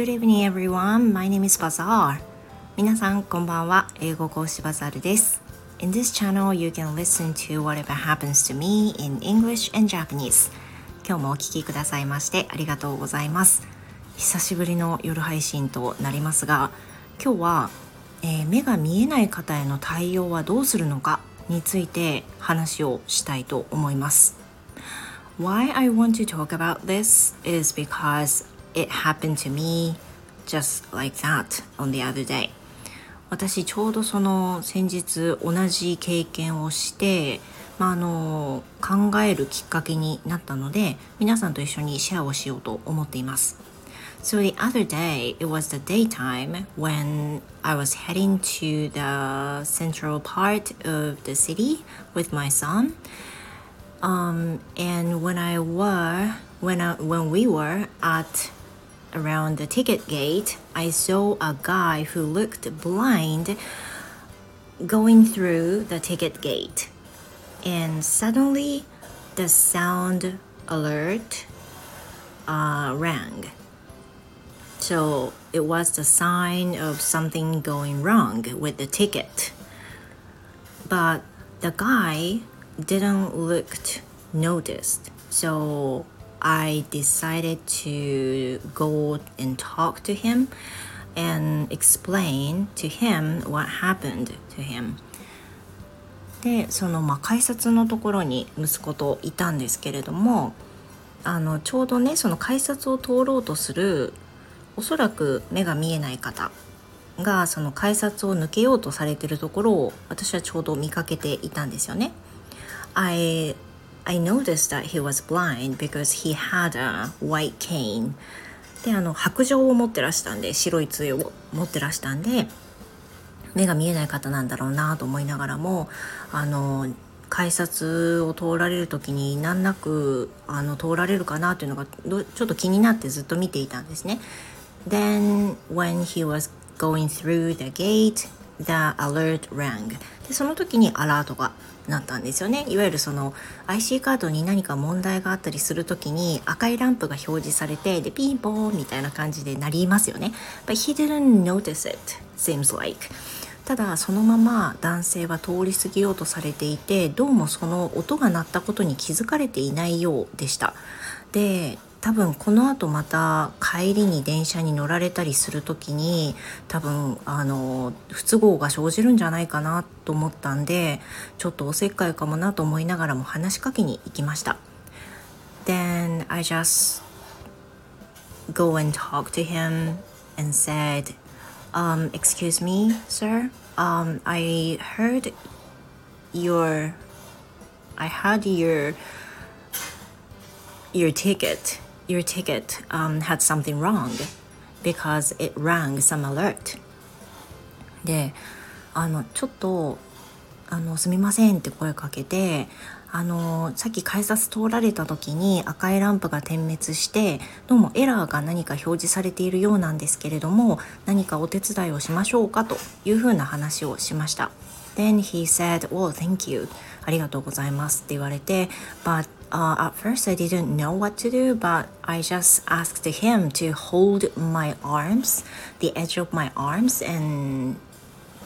Good evening everyone. My name is Bazaar. 皆さんこんばんは。英語講師バザールです。In this channel, you can listen to whatever happens to me in English and Japanese. 今日もお聞きくださいましてありがとうございます。久しぶりの夜配信となりますが、今日は、えー、目が見えない方への対応はどうするのかについて話をしたいと思います。Why I want to talk about this is because it happened to me just like that on the other day 私ちょうどその先日同じ経験をして、まあ、あの考えるきっかけになったので皆さんと一緒にシェアをしようと思っています So the other day, it was the daytime when I was heading to the central part of the city with my son. Um, and when I were when I, when we were at around the ticket gate, I saw a guy who looked blind going through the ticket gate. And suddenly, the sound alert uh, rang. So it was the sign of something going wrong with the ticket. But the guy didn't look noticed. So I decided to go and talk to him and explain to him what happened to him. でそのまあ改札のところに息子といたんですけれどもあのちょうどねその改札を通ろうとするおそらく目が見えない方がその改札を抜けようとされてるところを私はちょうど見かけていたんですよね。I I noticed that he was blind because he had a white cane であの白杖を持ってらしたんで白い杖を持ってらしたんで目が見えない方なんだろうなと思いながらもあの改札を通られる時に難なくあの通られるかなというのがちょっと気になってずっと見ていたんですね。Then when he was going through the gate, the alert rang. でその時にアラートがなったんですよね。いわゆるその IC カードに何か問題があったりする時に赤いランプが表示されてでピンポーンみたいな感じで鳴りますよね。But he didn't notice it seems like. ただそのまま男性は通り過ぎようとされていてどうもその音が鳴ったことに気づかれていないようでした。で多分このあとまた帰りに電車に乗られたりする時に多分あの不都合が生じるんじゃないかなと思ったんでちょっとおせっかいかもなと思いながらも話しかけに行きました。Then I just go and talk to him and said, um, Excuse me, sir. Um, I heard your I heard your your ticket your ticket um, had something wrong because it rang some alert であのちょっとあのすみませんって声かけてあのさっき改札通られた時に赤いランプが点滅してどうもエラーが何か表示されているようなんですけれども何かお手伝いをしましょうかというふうな話をしました。Then he said, "Well, thank you." ありがとうございますって言われて、But uh, at first I didn't know what to do, but I just asked him to hold my arms, the edge of my arms, and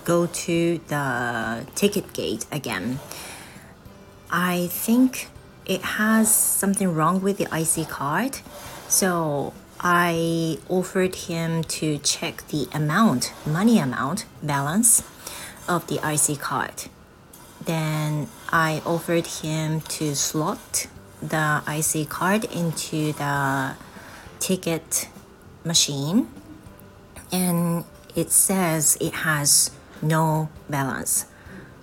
go to the ticket gate again. I think it has something wrong with the IC card, so I offered him to check the amount, money amount, balance of the IC card. Then I offered him to slot the IC card into the ticket machine and it says it has no balance.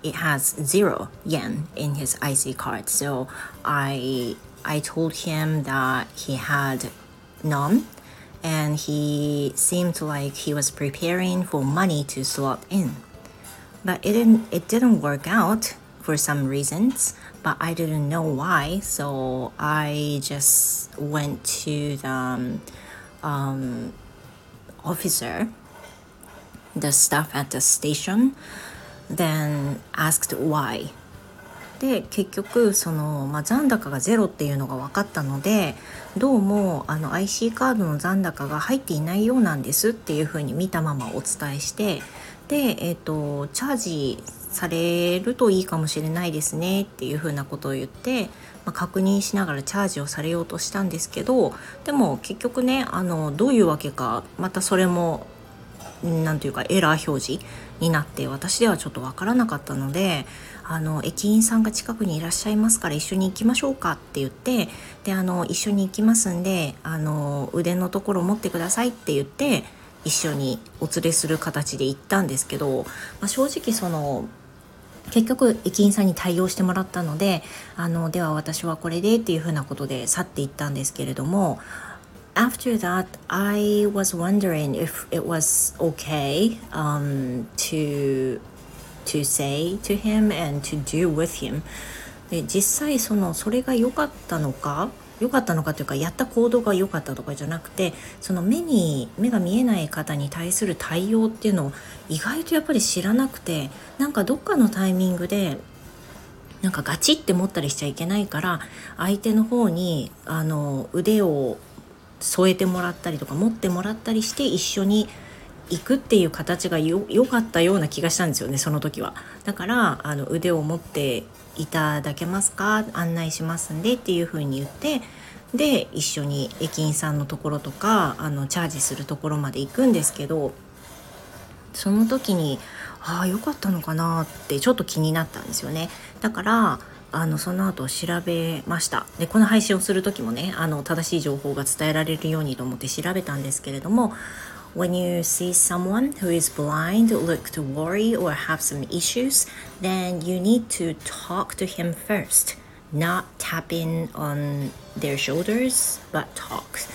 It has zero yen in his IC card. So I I told him that he had none and he seemed like he was preparing for money to slot in. But it didn't it didn't work out for some reasons, but I didn't know why. So I just went to the um, um, officer, the staff at the station, then asked why. で結局その、まあ、残高がゼロっていうのが分かったのでどうもあの IC カードの残高が入っていないようなんですっていうふうに見たままお伝えしてで、えーと、チャージされるといいかもしれないですねっていうふうなことを言って、まあ、確認しながらチャージをされようとしたんですけどでも結局ねあのどういうわけかまたそれも何ていうかエラー表示になって私ではちょっと分からなかったのであの駅員さんが近くにいらっしゃいますから一緒に行きましょうかって言ってであの一緒に行きますんであの腕のところ持ってくださいって言って一緒にお連れする形で行ったんですけど、まあ、正直その結局駅員さんに対応してもらったのであのでは私はこれでっていうふうなことで去っていったんですけれども after that, I was wondering if it was okay um, to to say to him and to do with him. で実際そのそれが良かったのか良かったのかというかやった行動が良かったとかじゃなくてその目に目が見えない方に対する対応っていうのを意外とやっぱり知らなくてなんかどっかのタイミングでなんかガチって持ったりしちゃいけないから相手の方にあの腕を添えてもらったりとか持ってもらったりして一緒に行くっていう形が良かったような気がしたんですよねその時は。だからあの腕を持っていただけますか？案内しますんでっていう風に言ってで一緒に駅員さんのところとかあのチャージするところまで行くんですけどその時にああ良かったのかなってちょっと気になったんですよね。だからあのその後調べました。でこの配信をする時もねあの正しい情報が伝えられるようにと思って調べたんですけれども When you see someone who is blind, look to worry, or have some issues, then you need to talk to him first, not tapping on their shoulders, but talk.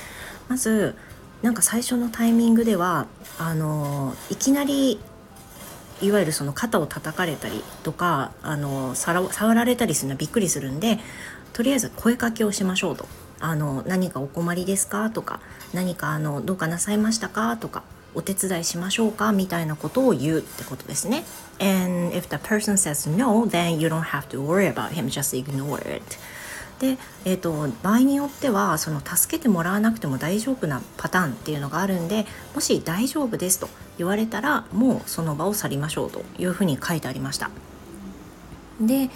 まず、なんか最初のタイミングでは、あの、いきなりいわゆるその肩を叩かれたりとかあの触られたりするのはびっくりするんでとりあえず声かけをしましょうと。あの何かお困りですか？とか何かあのどうかなさいましたか？とかお手伝いしましょうか？みたいなことを言うってことですね。And if the person says no, then you don't have to worry about him, just ignore it. で、えーと、場合によってはその助けてもらわなくても大丈夫なパターンっていうのがあるんでもし大丈夫ですと言われたらもうその場を去りましょうというふうに書いてありましたで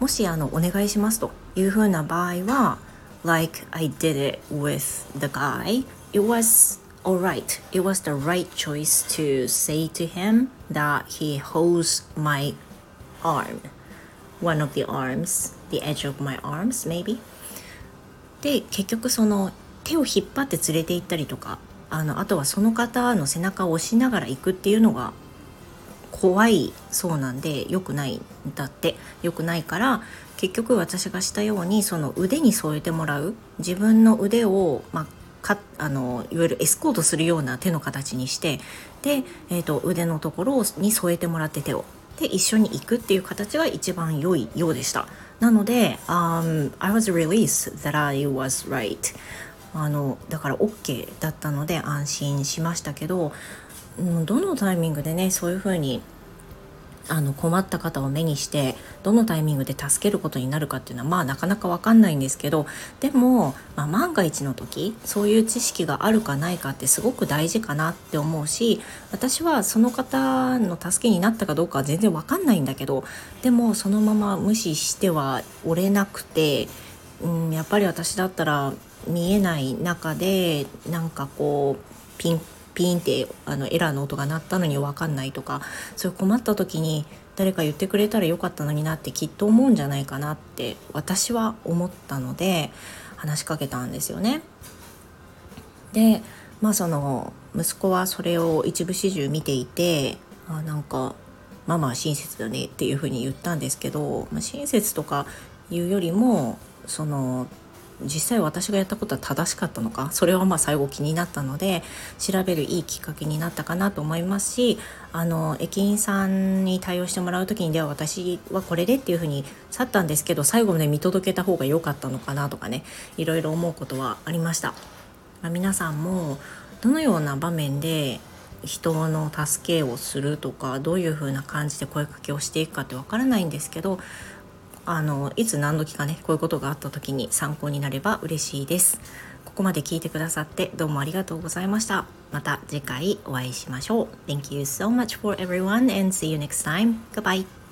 もしあのお願いしますというふうな場合は like I did it with the guy it was alright it was the right choice to say to him that he holds my arm one of the arms the edge of my arms maybe で結局その手を引っ張って連れて行ったりとかあのあとはその方の背中を押しながら行くっていうのが怖いそうなんで良くないんだって良くないから結局私がしたようにその腕に添えてもらう自分の腕を、まあ、かあのいわゆるエスコートするような手の形にしてで、えーと腕のところに添えてもらって手をで一緒に行くっていう形が一番良いようでした。なので、um, I was released that I was right. あのだから OK だったので安心しましたけど、うん、どのタイミングでねそういうふうにあの困った方を目にしてどのタイミングで助けることになるかっていうのはまあなかなか分かんないんですけどでも、まあ、万が一の時そういう知識があるかないかってすごく大事かなって思うし私はその方の助けになったかどうかは全然分かんないんだけどでもそのまま無視してはおれなくて、うん、やっぱり私だったら見えない中でなんかこうピンピーンってあのエラーの音が鳴ったのに分かんないとかそういう困った時に誰か言ってくれたらよかったのになってきっと思うんじゃないかなって私は思ったので話しかけたんですよね。でまあその息子はそれを一部始終見ていてあなんかママは親切だねっていうふうに言ったんですけど、まあ、親切とかいうよりもその実際私がやったことは正しかったのかそれはまあ最後気になったので調べるいいきっかけになったかなと思いますしあの駅員さんに対応してもらう時にでは私はこれでっていうふうに去ったんですけど最後ね見届けた方が良かったのかなとかねいろいろ思うことはありました。まあ、皆さんもどのような場面で人の助けをするとかどういう風な感じで声かけをしていくかってわからないんですけどあのいつ何時かねこういうことがあった時に参考になれば嬉しいです。ここまで聞いてくださってどうもありがとうございました。また次回お会いしましょう。Thank you so much for everyone and see you next time. Goodbye.